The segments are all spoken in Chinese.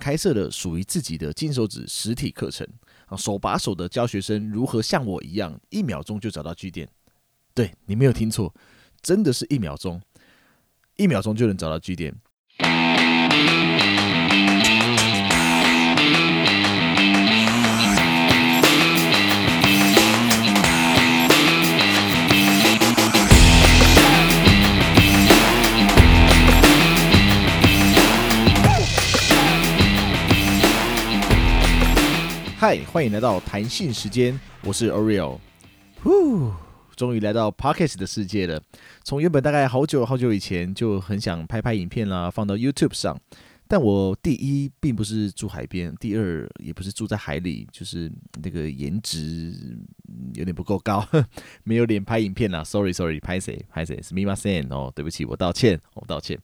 开设了属于自己的金手指实体课程啊，手把手的教学生如何像我一样，一秒钟就找到据点。对你没有听错，真的是一秒钟，一秒钟就能找到据点。嗨，欢迎来到弹性时间，我是 Oreo。呼，终于来到 Pockets 的世界了。从原本大概好久好久以前就很想拍拍影片啦，放到 YouTube 上。但我第一并不是住海边，第二也不是住在海里，就是那个颜值有点不够高，没有脸拍影片啦。Sorry，Sorry，拍谁拍谁是 Me m Say 哦，对不起，我道歉，我道歉。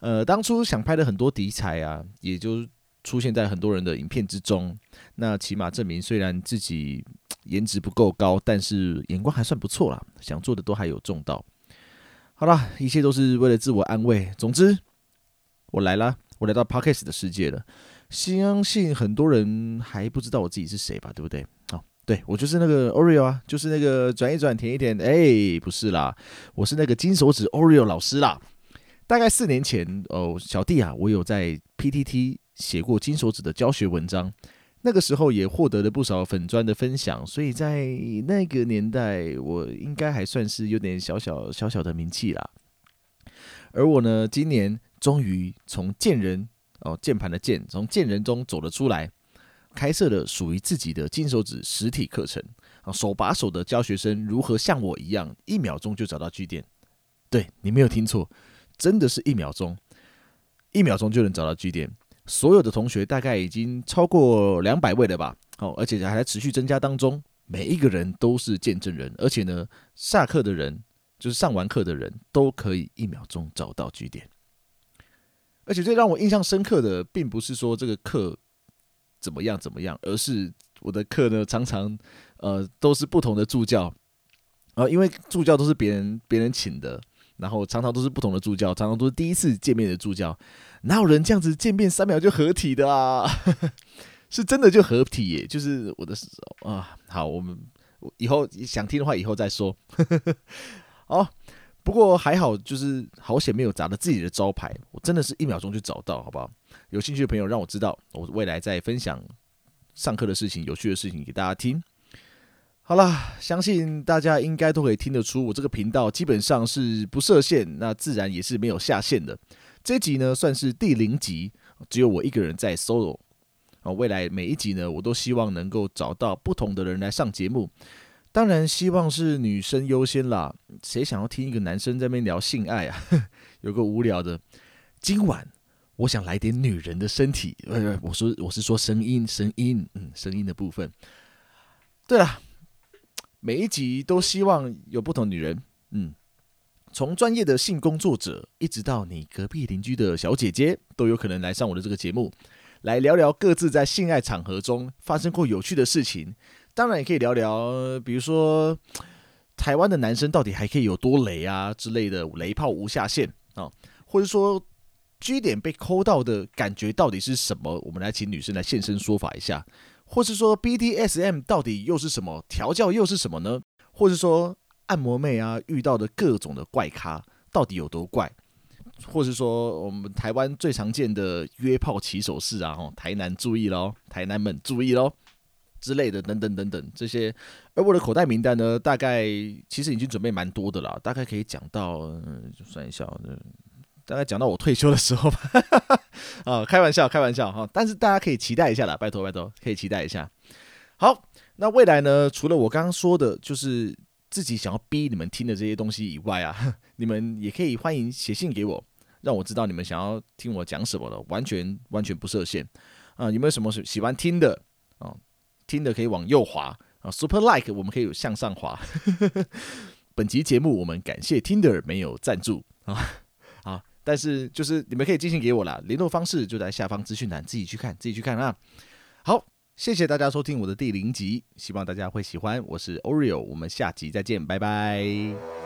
呃，当初想拍的很多题材啊，也就。出现在很多人的影片之中，那起码证明虽然自己 颜值不够高，但是眼光还算不错啦，想做的都还有中到。好了，一切都是为了自我安慰。总之，我来了，我来到 Podcast 的世界了。相信很多人还不知道我自己是谁吧，对不对？哦，对我就是那个 Oreo 啊，就是那个转一转，舔一舔。哎，不是啦，我是那个金手指 Oreo 老师啦。大概四年前，哦，小弟啊，我有在 PTT。写过金手指的教学文章，那个时候也获得了不少粉砖的分享，所以在那个年代，我应该还算是有点小小小小的名气啦。而我呢，今年终于从剑人哦键盘的剑，从剑人中走了出来，开设了属于自己的金手指实体课程啊，手把手的教学生如何像我一样，一秒钟就找到据点。对你没有听错，真的是一秒钟，一秒钟就能找到据点。所有的同学大概已经超过两百位了吧？哦，而且还在持续增加当中。每一个人都是见证人，而且呢，下课的人就是上完课的人都可以一秒钟找到据点。而且最让我印象深刻的，并不是说这个课怎么样怎么样，而是我的课呢，常常呃都是不同的助教啊，因为助教都是别人别人请的。然后常常都是不同的助教，常常都是第一次见面的助教，哪有人这样子见面三秒就合体的啊？是真的就合体耶！就是我的啊，好，我们以后想听的话以后再说。好，不过还好，就是好险没有砸了自己的招牌，我真的是一秒钟就找到，好不好？有兴趣的朋友让我知道，我未来再分享上课的事情、有趣的事情给大家听。好啦，相信大家应该都可以听得出，我这个频道基本上是不设限，那自然也是没有下限的。这集呢算是第零集，只有我一个人在 solo 啊。未来每一集呢，我都希望能够找到不同的人来上节目，当然希望是女生优先啦。谁想要听一个男生在那边聊性爱啊？有个无聊的。今晚我想来点女人的身体，呃，我说我是说声音，声音，嗯，声音的部分。对了。每一集都希望有不同女人，嗯，从专业的性工作者，一直到你隔壁邻居的小姐姐，都有可能来上我的这个节目，来聊聊各自在性爱场合中发生过有趣的事情。当然也可以聊聊，比如说台湾的男生到底还可以有多雷啊之类的，雷炮无下限啊，或者说 G 点被抠到的感觉到底是什么？我们来请女生来现身说法一下。或是说 BDSM 到底又是什么？调教又是什么呢？或是说按摩妹啊遇到的各种的怪咖到底有多怪？或是说我们台湾最常见的约炮起手式啊，哦，台南注意喽，台南们注意喽之类的等等等等这些。而我的口袋名单呢，大概其实已经准备蛮多的啦，大概可以讲到，嗯，算一下。大概讲到我退休的时候吧，啊，开玩笑，开玩笑哈，但是大家可以期待一下啦，拜托拜托，可以期待一下。好，那未来呢，除了我刚刚说的，就是自己想要逼你们听的这些东西以外啊，你们也可以欢迎写信给我，让我知道你们想要听我讲什么了，完全完全不设限啊。有没有什么喜喜欢听的啊？听的可以往右滑啊，Super Like 我们可以向上滑。本集节目我们感谢 Tinder 没有赞助啊。但是就是你们可以进行给我啦，联络方式就在下方资讯栏，自己去看，自己去看啊。好，谢谢大家收听我的第零集，希望大家会喜欢。我是 Oreo，我们下集再见，拜拜。